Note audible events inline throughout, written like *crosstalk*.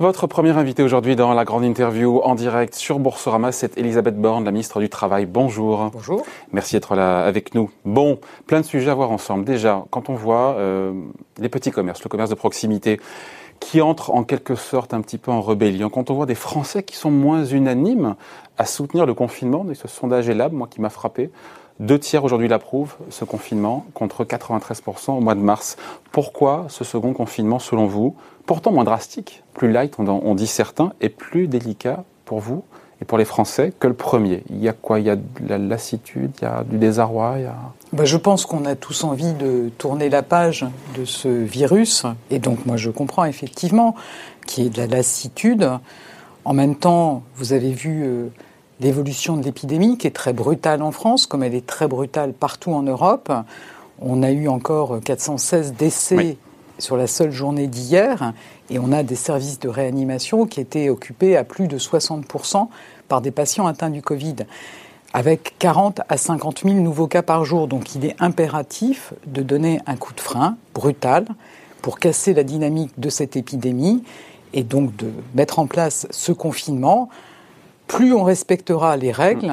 Votre première invitée aujourd'hui dans la grande interview en direct sur Boursorama, c'est Elisabeth Borne, la ministre du Travail. Bonjour. Bonjour. Merci d'être là avec nous. Bon, plein de sujets à voir ensemble. Déjà, quand on voit euh, les petits commerces, le commerce de proximité, qui entre en quelque sorte un petit peu en rébellion, quand on voit des Français qui sont moins unanimes à soutenir le confinement, et ce sondage est là, moi qui m'a frappé, deux tiers aujourd'hui l'approuvent, ce confinement, contre 93% au mois de mars. Pourquoi ce second confinement, selon vous, pourtant moins drastique, plus light, on, dit certains, et plus délicat pour vous et pour les Français que le premier Il y a quoi? Il y a de la lassitude, il y a du désarroi il y a... Ben, je pense qu'on a tous envie de tourner la page de ce virus, et donc moi je comprends effectivement qu'il y ait de la lassitude. En même temps, vous avez vu euh, l'évolution de l'épidémie qui est très brutale en France, comme elle est très brutale partout en Europe. On a eu encore 416 décès sur la seule journée d'hier, et on a des services de réanimation qui étaient occupés à plus de 60% par des patients atteints du Covid, avec 40 à 50 000 nouveaux cas par jour. Donc il est impératif de donner un coup de frein brutal pour casser la dynamique de cette épidémie et donc de mettre en place ce confinement. Plus on respectera les règles,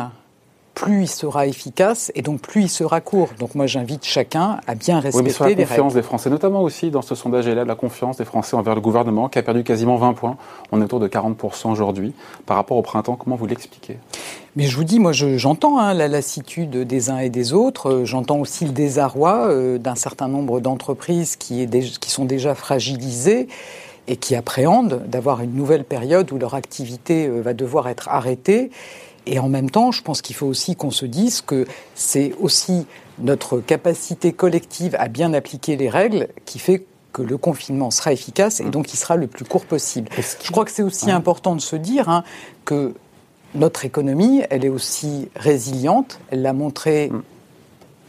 plus il sera efficace et donc plus il sera court. Donc moi j'invite chacun à bien respecter oui, mais sur la confiance des Français, notamment aussi dans ce sondage là, la confiance des Français envers le gouvernement qui a perdu quasiment 20 points. On est autour de 40% aujourd'hui par rapport au printemps. Comment vous l'expliquez? Mais je vous dis, moi, j'entends hein, la lassitude des uns et des autres. Euh, j'entends aussi le désarroi euh, d'un certain nombre d'entreprises qui, qui sont déjà fragilisées et qui appréhendent d'avoir une nouvelle période où leur activité euh, va devoir être arrêtée. Et en même temps, je pense qu'il faut aussi qu'on se dise que c'est aussi notre capacité collective à bien appliquer les règles qui fait que le confinement sera efficace et donc il sera le plus court possible. Je crois que c'est aussi important de se dire hein, que notre économie, elle est aussi résiliente. Elle l'a montré mm.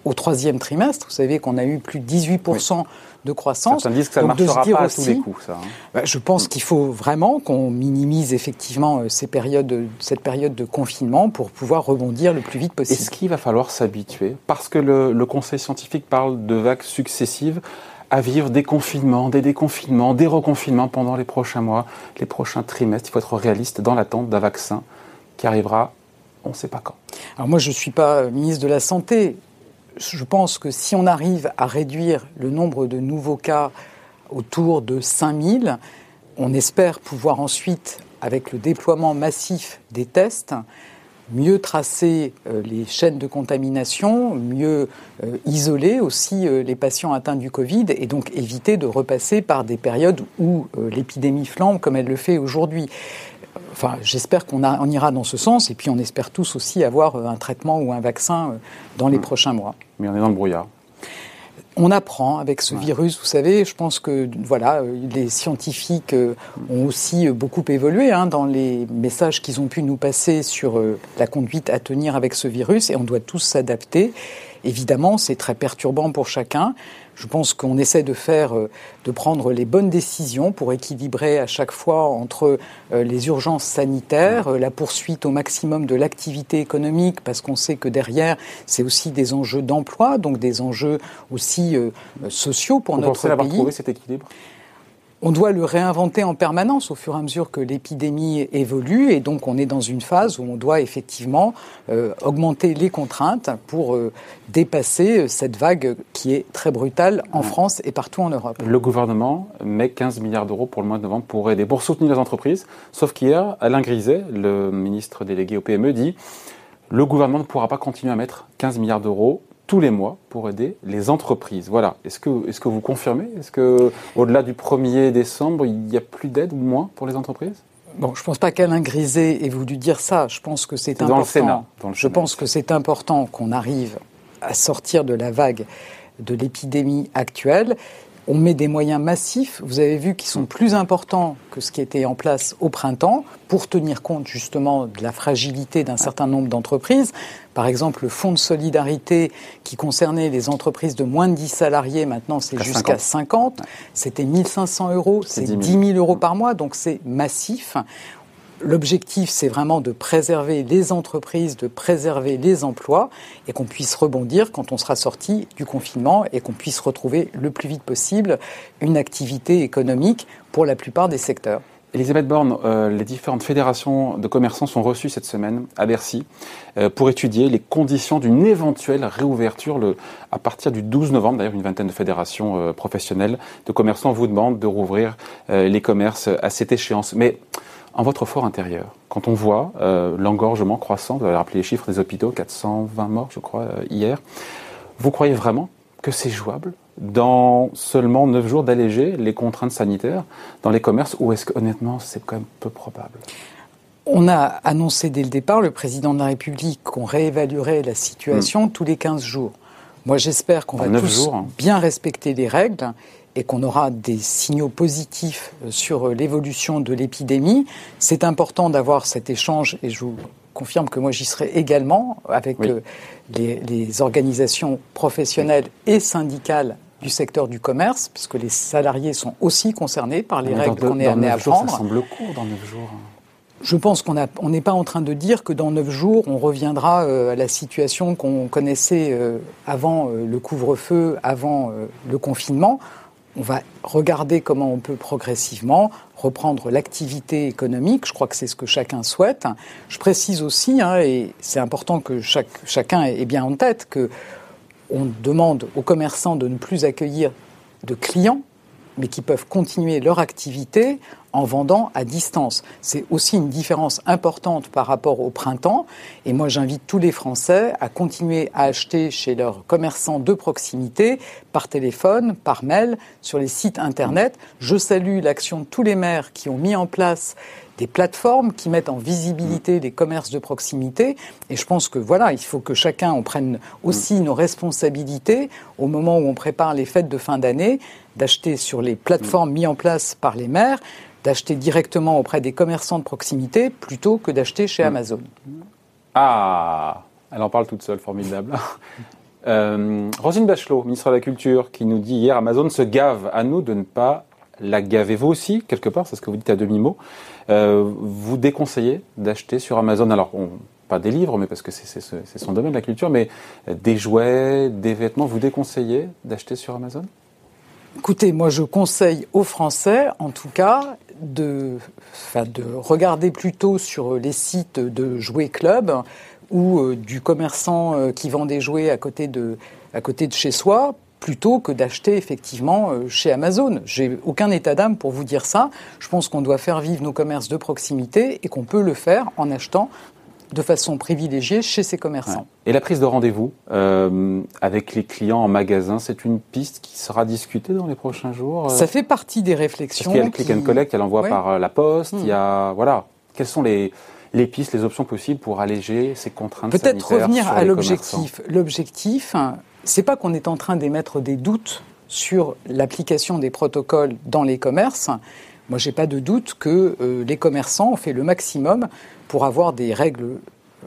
au troisième trimestre. Vous savez qu'on a eu plus de 18% de croissance. Certains disent que ça ne marchera pas à tous les coups, ça. Bah, je pense qu'il faut vraiment qu'on minimise effectivement euh, ces périodes, cette période de confinement pour pouvoir rebondir le plus vite possible. Est-ce qu'il va falloir s'habituer? Parce que le, le Conseil scientifique parle de vagues successives à vivre des confinements, des déconfinements, des reconfinements pendant les prochains mois, les prochains trimestres. Il faut être réaliste dans l'attente d'un vaccin qui arrivera, on ne sait pas quand. Alors moi, je ne suis pas ministre de la Santé je pense que si on arrive à réduire le nombre de nouveaux cas autour de 5000, on espère pouvoir ensuite, avec le déploiement massif des tests, mieux tracer euh, les chaînes de contamination, mieux euh, isoler aussi euh, les patients atteints du Covid et donc éviter de repasser par des périodes où l'épidémie flambe comme elle le fait aujourd'hui. Enfin, j'espère qu'on on ira dans ce sens et puis on espère tous aussi avoir un traitement ou un vaccin dans les hmm. prochains mois. Mais on est dans le brouillard. On apprend avec ce virus, vous savez. Je pense que voilà, les scientifiques euh, ont aussi beaucoup évolué hein, dans les messages qu'ils ont pu nous passer sur euh, la conduite à tenir avec ce virus, et on doit tous s'adapter. Évidemment, c'est très perturbant pour chacun. Je pense qu'on essaie de faire, euh, de prendre les bonnes décisions pour équilibrer à chaque fois entre euh, les urgences sanitaires, euh, la poursuite au maximum de l'activité économique, parce qu'on sait que derrière, c'est aussi des enjeux d'emploi, donc des enjeux aussi sociaux pour notre pays. Vous avoir trouvé cet équilibre? On doit le réinventer en permanence au fur et à mesure que l'épidémie évolue et donc on est dans une phase où on doit effectivement euh, augmenter les contraintes pour euh, dépasser euh, cette vague qui est très brutale en France et partout en Europe. Le gouvernement met 15 milliards d'euros pour le mois de novembre pour aider, pour soutenir les entreprises, sauf qu'hier, Alain Griset, le ministre délégué au PME, dit le gouvernement ne pourra pas continuer à mettre 15 milliards d'euros tous les mois pour aider les entreprises. Voilà. Est-ce que, est que vous confirmez? Est-ce que au-delà du 1er décembre, il n'y a plus d'aide ou moins pour les entreprises? Bon, je ne pense pas qu'Alain Griset ait voulu dire ça. Je pense que c'est important. Dans le Sénat. je pense que c'est important qu'on arrive à sortir de la vague de l'épidémie actuelle on met des moyens massifs, vous avez vu, qui sont plus importants que ce qui était en place au printemps, pour tenir compte justement de la fragilité d'un certain nombre d'entreprises. Par exemple, le fonds de solidarité qui concernait les entreprises de moins de 10 salariés, maintenant c'est jusqu'à 50. C'était 1500 euros, c'est 10 000 euros par mois, donc c'est massif. L'objectif, c'est vraiment de préserver les entreprises, de préserver les emplois et qu'on puisse rebondir quand on sera sorti du confinement et qu'on puisse retrouver le plus vite possible une activité économique pour la plupart des secteurs. Elisabeth Borne, euh, les différentes fédérations de commerçants sont reçues cette semaine à Bercy euh, pour étudier les conditions d'une éventuelle réouverture à partir du 12 novembre. D'ailleurs, une vingtaine de fédérations euh, professionnelles de commerçants vous demandent de rouvrir les commerces à cette échéance. Mais en votre fort intérieur, quand on voit l'engorgement croissant, vous avez rappelé les chiffres des hôpitaux, 420 morts, je crois, hier, vous croyez vraiment que c'est jouable dans seulement 9 jours d'alléger les contraintes sanitaires dans les commerces ou est-ce que honnêtement c'est quand même peu probable? On a annoncé dès le départ, le président de la République, qu'on réévaluerait la situation hmm. tous les 15 jours. Moi, j'espère qu'on va tous hein. bien respecter les règles et qu'on aura des signaux positifs sur l'évolution de l'épidémie. C'est important d'avoir cet échange et je vous confirme que moi j'y serai également avec euh, les, les, organisations professionnelles et syndicales du secteur du commerce, puisque les salariés sont aussi concernés par les règles qu'on est amené à prendre. Ça semble court dans neuf jours. Je pense qu'on n'est pas en train de dire que dans neuf jours, on reviendra euh, à la situation qu'on connaissait euh, avant euh, le couvre-feu, avant le confinement. On va regarder comment on peut progressivement reprendre l'activité économique. Je crois que c'est ce que chacun souhaite. Je précise aussi, hein, et c'est important que chacun ait bien en tête, que on demande aux commerçants de ne plus accueillir de clients, mais qui peuvent continuer leur activité en vendant à distance. C'est aussi une différence importante par rapport au printemps. Et moi, j'invite tous les Français à continuer à acheter chez leurs commerçants de proximité, par téléphone, par mail, sur les sites Internet. Je salue l'action de tous les maires qui ont mis en place des plateformes qui mettent en visibilité les commerces de proximité. Et je pense que voilà, il faut que chacun en prenne aussi nos responsabilités au moment où on prépare les fêtes de fin d'année, d'acheter sur les plateformes mises en place par les maires, d'acheter directement auprès des commerçants de proximité plutôt que d'acheter chez Amazon. Ah, elle en parle toute seule, formidable. *laughs* Euh, Rosine Bachelot, ministre de la Culture, qui nous dit hier Amazon se gave à nous de ne pas la gaver. Vous aussi, quelque part, c'est ce que vous dites à demi-mot. Euh, vous déconseillez d'acheter sur Amazon, alors pas des livres, mais parce que c'est son domaine, la culture, mais des jouets, des vêtements, vous déconseillez d'acheter sur Amazon? Écoutez, moi je conseille aux Français, en tout cas, de, de regarder plutôt sur les sites de jouets club ou euh, du commerçant euh, qui vend des jouets à côté de, à côté de chez soi plutôt que d'acheter effectivement euh, chez Amazon. J'ai aucun état d'âme pour vous dire ça. Je pense qu'on doit faire vivre nos commerces de proximité et qu'on peut le faire en achetant de façon privilégiée chez ces commerçants. Et la prise de rendez-vous euh, avec les clients en magasin, c'est une piste qui sera discutée dans les prochains jours euh? Ça fait partie des réflexions. Parce qu'il y a le click and collect, elle envoie par la poste, il y a... Hmm. Voilà. Quelles sont les, les pistes, les options possibles pour alléger ces contraintes Peut-être revenir à l'objectif. L'objectif, c'est pas qu'on est en train d'émettre des doutes sur l'application des protocoles dans les commerces. Moi, j'ai pas de doute que euh, les commerçants ont fait le maximum pour avoir des règles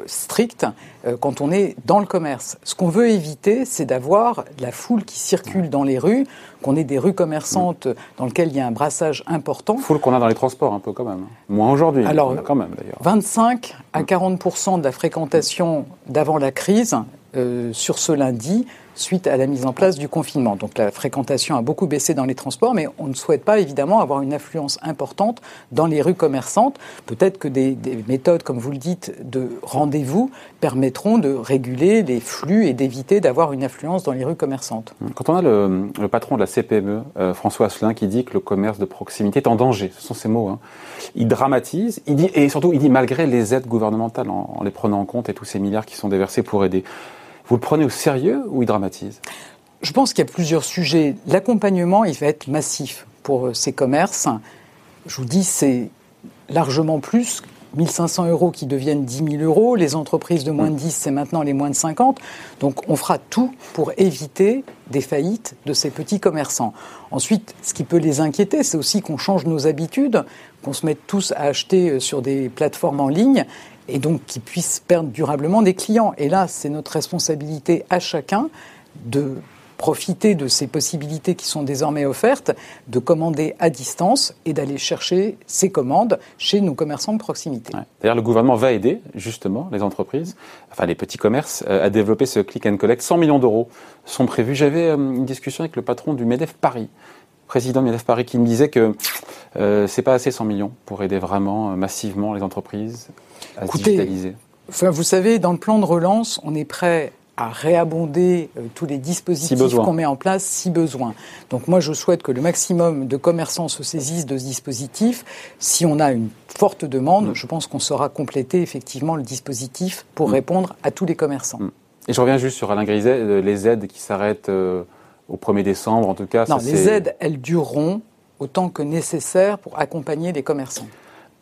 strictes euh, quand on est dans le commerce. Ce qu'on veut éviter, c'est d'avoir la foule qui circule dans les rues, qu'on ait des rues commerçantes dans lesquelles il y a un brassage important. Foule qu'on a dans les transports un peu quand même. Moins aujourd'hui, Alors, quand même d'ailleurs. 25 à 40% de la fréquentation d'avant la crise euh, sur ce lundi suite à la mise en place du confinement. Donc la fréquentation a beaucoup baissé dans les transports, mais on ne souhaite pas évidemment avoir une influence importante dans les rues commerçantes. Peut-être que des, méthodes, comme vous le dites, de rendez-vous permettront de réguler les flux et d'éviter d'avoir une influence dans les rues commerçantes. Quand on a le, patron de la CPME, euh, François Asselin, qui dit que le commerce de proximité est en danger, ce sont ses mots, hein. il dramatise, il dit, et surtout il dit malgré les aides gouvernementales, en, en les prenant en compte et tous ces milliards qui sont déversés pour aider. Vous le prenez au sérieux ou il dramatise? Je pense qu'il y a plusieurs sujets. L'accompagnement, il va être massif pour euh, ces commerces. Je vous dis, c'est largement plus 1500 euros qui deviennent 10 000 euros. Les entreprises de moins de 10, c'est maintenant les moins de 50. Donc on fera tout pour éviter des faillites de ces petits commerçants. Ensuite, ce qui peut les inquiéter, c'est aussi qu'on change nos habitudes, qu'on se mette tous à acheter euh, sur des plateformes en ligne et donc qui puissent perdre durablement des clients. Et là, c'est notre responsabilité à chacun de profiter de ces possibilités qui sont désormais offertes, de commander à distance et d'aller chercher ces commandes chez nos commerçants de proximité. D'ailleurs, le gouvernement va aider justement les entreprises, enfin les petits commerces, euh, à développer ce click and collect. 100 millions d'euros sont prévus. J'avais euh, une discussion avec le patron du MEDEF Paris, président du MEDEF Paris, qui me disait que Euh, c'est pas assez 100 millions pour aider vraiment massivement les entreprises à se digitaliser. Enfin, vous savez, dans le plan de relance, on est prêt à réabonder euh, tous les dispositifs qu'on met en place si besoin. Donc moi, je souhaite que le maximum de commerçants se saisissent de ce dispositif. Si on a une forte demande, mm. je pense qu'on saura compléter effectivement le dispositif pour mm. répondre à tous les commerçants. Mm. Et je reviens juste sur Alain Griset, euh, les aides qui s'arrêtent euh, au 1er décembre, en tout cas. Non, les aides, elles dureront autant que nécessaire pour accompagner les commerçants.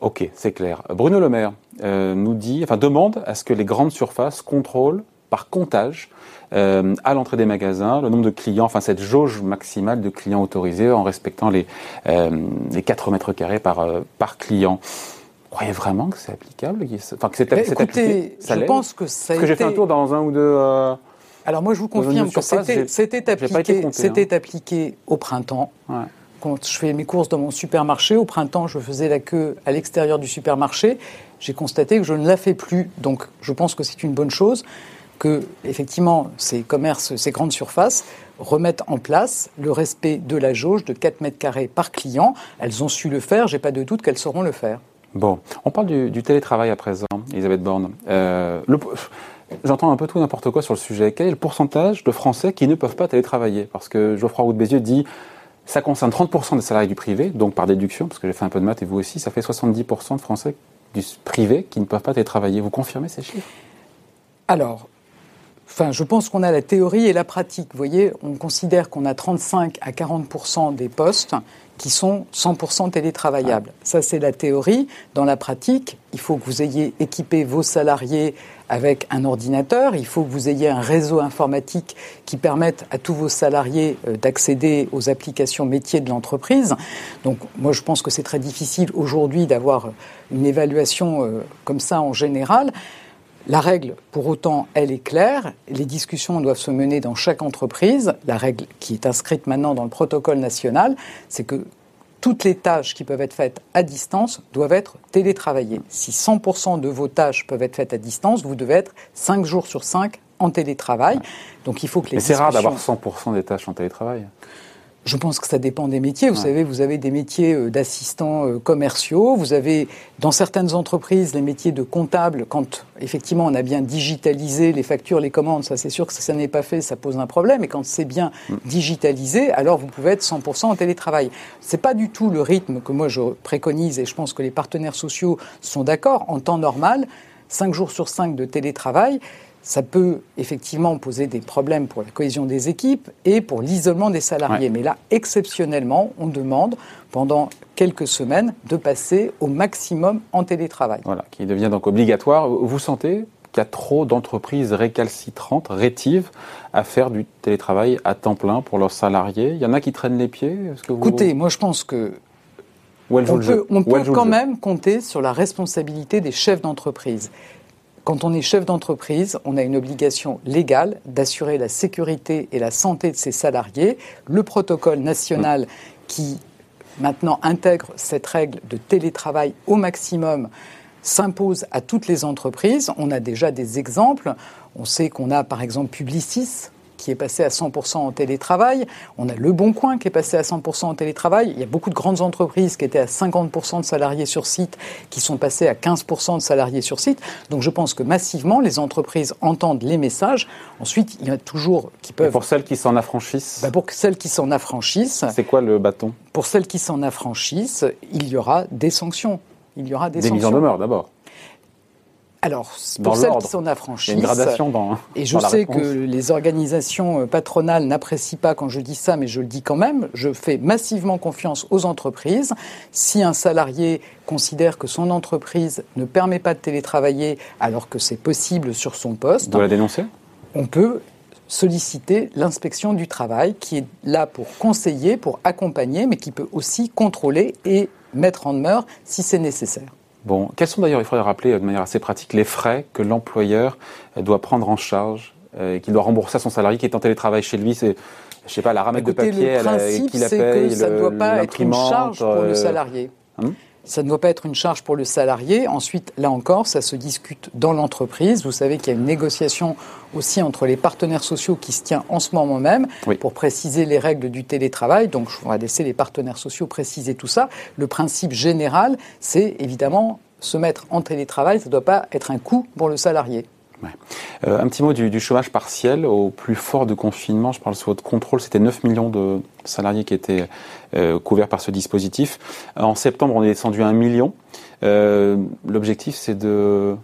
Ok, c'est clair. Bruno Le Maire nous dit, enfin demande à ce que les grandes surfaces contrôlent par comptage euh, à l'entrée des magasins, le nombre de clients, enfin cette jauge maximale de clients autorisés en respectant les, euh, les 4 mètres carrés par, euh, par client. Vous croyez vraiment que c'est applicable Enfin, que c'est appliqué? Je pense que ça Parce que j'ai fait un tour dans un ou deux... Alors moi, je vous confirme que c'était appliqué, hein. appliqué au printemps. Quand je fais mes courses dans mon supermarché, au printemps, je faisais la queue à l'extérieur du supermarché. J'ai constaté que je ne la fais plus. Donc, je pense que c'est une bonne chose que effectivement ces commerces, ces grandes surfaces remettent en place le respect de la jauge de 4 mètres carrés par client. Elles ont su le faire, j'ai pas de doute qu'elles sauront le faire. Bon, on parle du, télétravail à présent, Elisabeth Borne. Euh, j'entends un peu tout n'importe quoi sur le sujet. Quel est le pourcentage de Français qui ne peuvent pas télétravailler? Parce que Geoffroy Roux de Bézieux dit ça concerne 30% des salariés du privé, donc par déduction, parce que j'ai fait un peu de maths et vous aussi, ça fait 70% de Français du privé qui ne peuvent pas télétravailler. Vous confirmez ces chiffres? Alors, Enfin, je pense qu'on a la théorie et la pratique. Vous voyez, on considère qu'on a 35 à 40 des postes qui sont 100% télétravaillables. Ça, c'est la théorie. Dans la pratique, il faut que vous ayez équipé vos salariés avec un ordinateur, il faut que vous ayez un réseau informatique qui permette à tous vos salariés euh, d'accéder aux applications métiers de l'entreprise. Donc moi je pense que c'est très difficile aujourd'hui d'avoir une évaluation euh, comme ça en général. La règle, pour autant, elle est claire. Les discussions doivent se mener dans chaque entreprise. La règle qui est inscrite maintenant dans le protocole national, c'est que toutes les tâches qui peuvent être faites à distance doivent être télétravaillées. Si 100% de vos tâches peuvent être faites à distance, vous devez être 5 jours sur 5 en télétravail. Donc il faut que les Mais c'est rare d'avoir 100% des tâches en télétravail. Je pense que ça dépend des métiers. Vous savez, vous avez des métiers euh, d'assistants euh, commerciaux. Vous avez, dans certaines entreprises, les métiers de comptable. Quand, effectivement, on a bien digitalisé les factures, les commandes, ça, c'est sûr que ça n'est pas fait, ça pose un problème. Et quand c'est bien mm. digitalisé, alors vous pouvez être 100% en télétravail. C'est pas du tout le rythme que moi je préconise et je pense que les partenaires sociaux sont d'accord. En temps normal, 5 jours sur 5 de télétravail, ça peut effectivement poser des problèmes pour la cohésion des équipes et pour l'isolement des salariés. Mais là, exceptionnellement, on demande pendant quelques semaines de passer au maximum en télétravail. Voilà, qui devient donc obligatoire. Vous sentez qu'il y a trop d'entreprises récalcitrantes, rétives, à faire du télétravail à temps plein pour leurs salariés? Il y en a qui traînent les pieds? Écoutez, moi je pense que on peut, on peut quand même compter sur la responsabilité des chefs d'entreprise. Quand on est chef d'entreprise, on a une obligation légale d'assurer la sécurité et la santé de ses salariés. Le protocole national qui maintenant intègre cette règle de télétravail au maximum s'impose à toutes les entreprises. On a déjà des exemples. On sait qu'on a par exemple Publicis qui est passé à 100% en télétravail. On a Le Bon Coin qui est passé à 100% en télétravail. Il y a beaucoup de grandes entreprises qui étaient à 50% de salariés sur site qui sont passées à 15% de salariés sur site. Donc je pense que massivement, les entreprises entendent les messages. Ensuite, il y en a toujours qui peuvent... Et pour celles qui s'en affranchissent bah Pour celles qui s'en affranchissent... C'est quoi le bâton? Pour celles qui s'en affranchissent, il y aura des sanctions. Il y aura des, des mises en demeure d'abord. Alors, pour celles qui s'en affranchissent, une gradation dans, et je sais que les organisations euh, patronales n'apprécient pas quand je dis ça, mais je le dis quand même, je fais massivement confiance aux entreprises. Si un salarié considère que son entreprise ne permet pas de télétravailler alors que c'est possible sur son poste, doit la dénoncer? On peut solliciter l'inspection du travail qui est là pour conseiller, pour accompagner, mais qui peut aussi contrôler et mettre en demeure si c'est nécessaire. Bon, quels sont d'ailleurs, il faudrait rappeler de manière assez pratique, les frais que l'employeur doit prendre en charge euh, et qu'il doit rembourser à son salarié qui est en télétravail chez lui C'est, je sais pas, la ramette de papier qu'il la paye, que ça ne doit pas être une charge pour le euh, salarié. Hum ça ne doit pas être une charge pour le salarié. Ensuite, là encore, ça se discute dans l'entreprise. Vous savez qu'il y a une négociation aussi entre les partenaires sociaux qui se tient en ce moment même pour préciser les règles du télétravail. Donc, je vais laisser les partenaires sociaux préciser tout ça. Le principe général, c'est évidemment se mettre en télétravail. Ça ne doit pas être un coût pour le salarié. Euh, un petit mot du, chômage partiel. Au plus fort du confinement, je parle sous votre contrôle, c'était 9 millions de salariés qui étaient euh, couverts par ce dispositif. En septembre, on est descendu à 1 million. Euh, l'objectif, c'est de...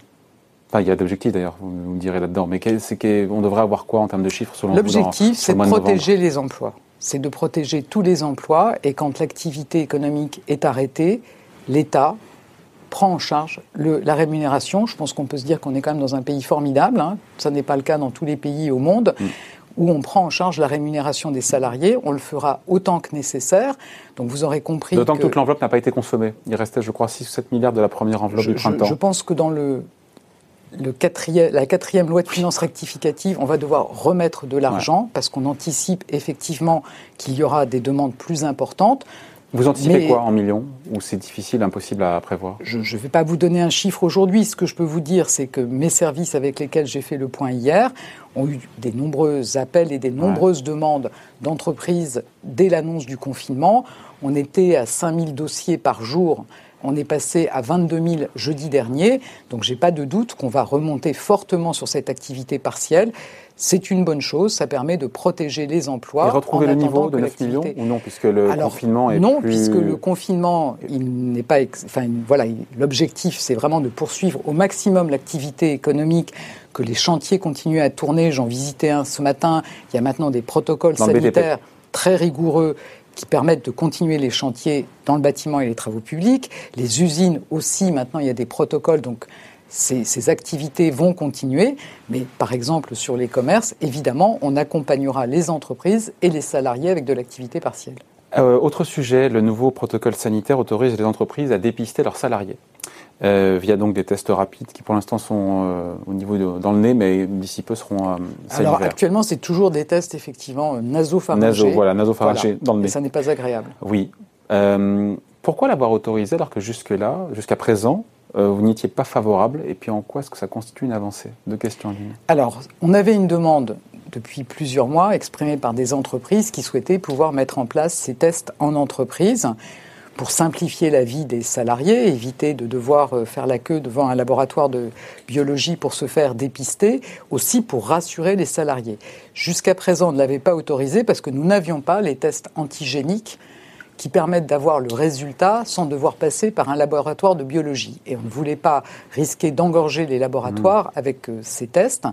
Enfin, il y a d'objectifs d'ailleurs, vous me direz là-dedans, mais c'est qu'on devrait avoir quoi en termes de chiffres selon L'objectif, c'est de protéger les emplois. C'est de protéger tous les emplois et quand l'activité économique est arrêtée, l'État prend en charge la rémunération. Je pense qu'on peut se dire qu'on est quand même dans un pays formidable. Hein. Ça n'est pas le cas dans tous les pays au monde. Mm. où on prend en charge la rémunération des salariés. On le fera autant que nécessaire. Donc vous aurez compris. D'autant que, toute l'enveloppe n'a pas été consommée. Il restait, je crois, 6 ou 7 milliards de la première enveloppe du printemps. Je, pense que dans le, le quatrième, la quatrième loi de finances rectificative, on va devoir remettre de l'argent parce qu'on anticipe effectivement qu'il y aura des demandes plus importantes. Vous anticipez quoi en millions Ou c'est difficile, impossible à prévoir? Je ne vais pas vous donner un chiffre aujourd'hui. Ce que je peux vous dire, c'est que mes services avec lesquels j'ai fait le point hier ont eu des nombreux appels et des nombreuses demandes d'entreprises dès l'annonce du confinement. On était à 5000 dossiers par jour on est passé à 22 000 jeudi dernier, donc j'ai pas de doute qu'on va remonter fortement sur cette activité partielle. C'est une bonne chose, ça permet de protéger les emplois. Et retrouver le niveau de 9 millions ou non, puisque le confinement est Non, puisque le confinement, il n'est pas... Enfin, voilà, l'objectif, c'est vraiment de poursuivre au maximum l'activité économique que les chantiers continuent à tourner. J'en visitais un ce matin. Il y a maintenant des protocoles sanitaires très rigoureux qui permettent de continuer les chantiers dans le bâtiment et les travaux publics. Les usines aussi, maintenant, il y a des protocoles, donc ces, activités vont continuer. Mais par exemple, sur les commerces, évidemment, on accompagnera les entreprises et les salariés avec de l'activité partielle. Euh, autre sujet, le nouveau protocole sanitaire autorise les entreprises à dépister leurs salariés. Euh, via donc des tests rapides qui pour l'instant sont euh, au niveau de, dans le nez, mais d'ici peu seront euh, Alors actuellement, c'est toujours des tests effectivement nasopharyngés. Naso, voilà, nasopharyngés dans le nez. Et ça n'est pas agréable. Oui. pourquoi l'avoir autorisé alors que jusque-là, jusqu'à présent, vous n'y étiez pas favorable Et puis en quoi est-ce que ça constitue une avancée Deux questions. Alors, on avait une demande depuis plusieurs mois exprimée par des entreprises qui souhaitaient pouvoir mettre en place ces tests en entreprise pour simplifier la vie des salariés, éviter de devoir euh, faire la queue devant un laboratoire de biologie pour se faire dépister, aussi pour rassurer les salariés. Jusqu'à présent, on ne l'avait pas autorisé parce que nous n'avions pas les tests antigéniques qui permettent d'avoir le résultat sans devoir passer par un laboratoire de biologie. Et on ne voulait pas risquer d'engorger les laboratoires mmh. avec euh, ces tests.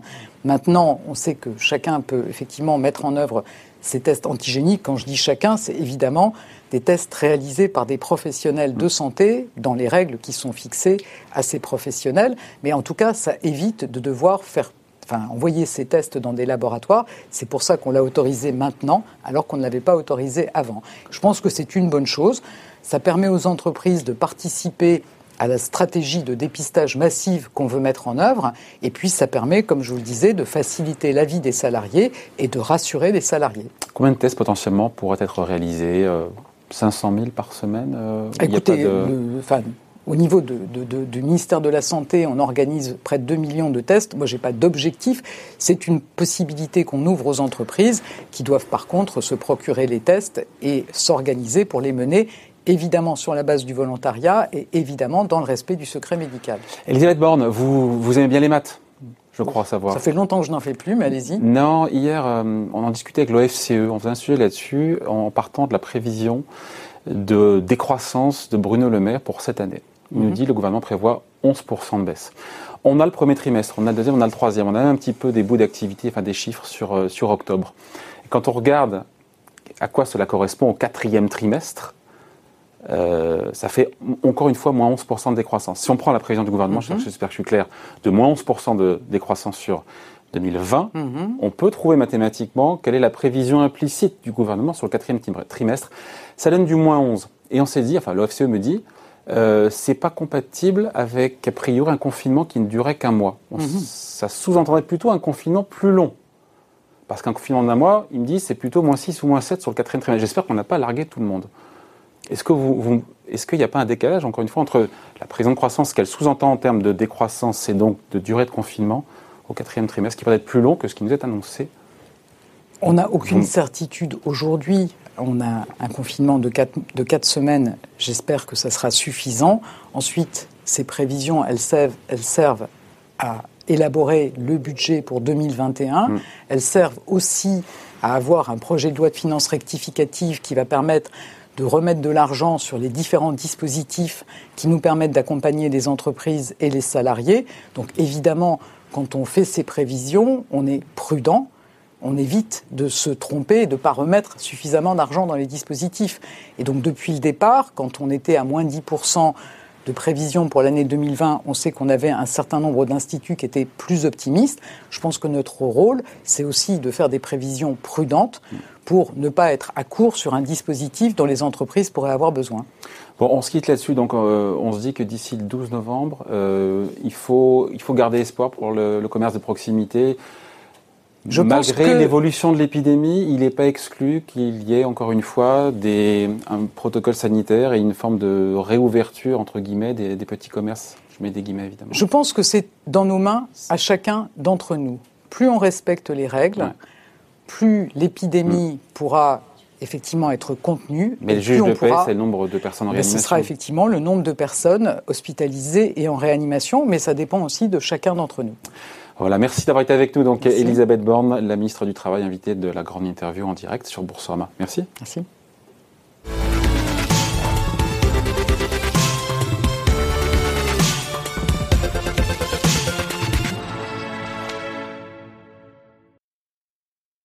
Maintenant, on sait que chacun peut effectivement mettre en œuvre ces tests antigéniques. Quand je dis chacun, c'est évidemment des tests réalisés par des professionnels de santé dans les règles qui sont fixées à ces professionnels. Mais en tout cas, ça évite de devoir faire Enfin, envoyer ces tests dans des laboratoires. C'est pour ça qu'on l'a autorisé maintenant, alors qu'on ne l'avait pas autorisé avant. Je pense que c'est une bonne chose. Ça permet aux entreprises de participer à la stratégie de dépistage massive qu'on veut mettre en œuvre. Et puis, ça permet, comme je vous le disais, de faciliter la vie des salariés et de rassurer les salariés. Combien de tests potentiellement pourraient être réalisés euh, 500 000 par semaine euh, Écoutez, au niveau du ministère de la Santé, on organise près de 2 millions de tests. Moi, je n'ai pas d'objectif. C'est une possibilité qu'on ouvre aux entreprises qui doivent par contre se procurer les tests et s'organiser pour les mener évidemment sur la base du volontariat et évidemment dans le respect du secret médical. Elisabeth Borne, vous, vous aimez bien les maths je crois savoir. Ça fait longtemps que je n'en fais plus, mais allez-y. Non, hier, euh, on en discutait avec l'OFCE. On faisait un sujet là-dessus en partant de la prévision de décroissance de Bruno Le Maire pour cette année. Il nous mhm. dit que le gouvernement prévoit 11% de baisse. On a le premier trimestre, on a le deuxième, on a le troisième. On a un petit peu des bouts d'activité, enfin des chiffres sur, euh, sur octobre. Et quand on regarde à quoi cela correspond au quatrième trimestre, euh, ça fait encore une fois moins 11% de décroissance. Si on prend la prévision du gouvernement, mhm. j'espère que je suis clair, de moins 11% de décroissance sur 2020, mhm. on peut trouver mathématiquement quelle est la prévision implicite du gouvernement sur le quatrième trimestre. Ça donne du moins 11. Et on s'est dit, enfin l'OFCE me dit, euh, c'est pas compatible avec a priori un confinement qui ne durait qu'un mois. Mhm. Ça sous-entendrait plutôt un confinement plus long. Parce qu'un confinement d'un mois, il me dit, c'est plutôt moins 6 ou moins 7 sur le quatrième trimestre. J'espère qu'on n'a pas largué tout le monde. Est-ce que vous, est-ce qu'il n'y a pas un décalage, encore une fois, entre la prévision de croissance qu'elle sous-entend en termes de décroissance et donc de durée de confinement au quatrième trimestre, qui peut être plus long que ce qui nous est annoncé? On n'a aucune certitude aujourd'hui. On a un confinement de quatre, de quatre semaines. J'espère que ça sera suffisant. Ensuite, ces prévisions, elles servent, elles servent à élaborer le budget pour 2021. Mm. Elles servent aussi à avoir un projet de loi de finances rectificative qui va permettre de remettre de l'argent sur les différents dispositifs qui nous permettent d'accompagner les entreprises et les salariés. Donc évidemment, quand on fait ces prévisions, on est prudent, on évite de se tromper et de ne pas remettre suffisamment d'argent dans les dispositifs. Et donc depuis le départ, quand on était à moins 10% de prévision pour l'année 2020, on sait qu'on avait un certain nombre d'instituts qui étaient plus optimistes. Je pense que notre rôle, c'est aussi de faire des prévisions prudentes pour ne pas être à court sur un dispositif dont les entreprises pourraient avoir besoin. Bon, on se quitte là-dessus, donc euh, on se dit que d'ici le 12 novembre, euh, il, faut, il faut garder espoir pour le commerce de proximité. Malgré l'évolution de l'épidémie, il n'est pas exclu qu'il y ait encore une fois des, un protocole sanitaire et une forme de réouverture entre guillemets des, petits commerces. Je mets des guillemets évidemment. Je pense que c'est dans nos mains à chacun d'entre nous. Plus on respecte les règles, plus l'épidémie mm. pourra effectivement être contenue. Mais le juge de paix, c'est le nombre de personnes en réanimation. Ce sera effectivement le nombre de personnes hospitalisées et en réanimation, mais ça dépend aussi de chacun d'entre nous. Voilà, merci d'avoir été avec nous. Donc, Elisabeth Borne, la ministre du Travail, invitée de la grande interview en direct sur Boursorama. Merci. Merci.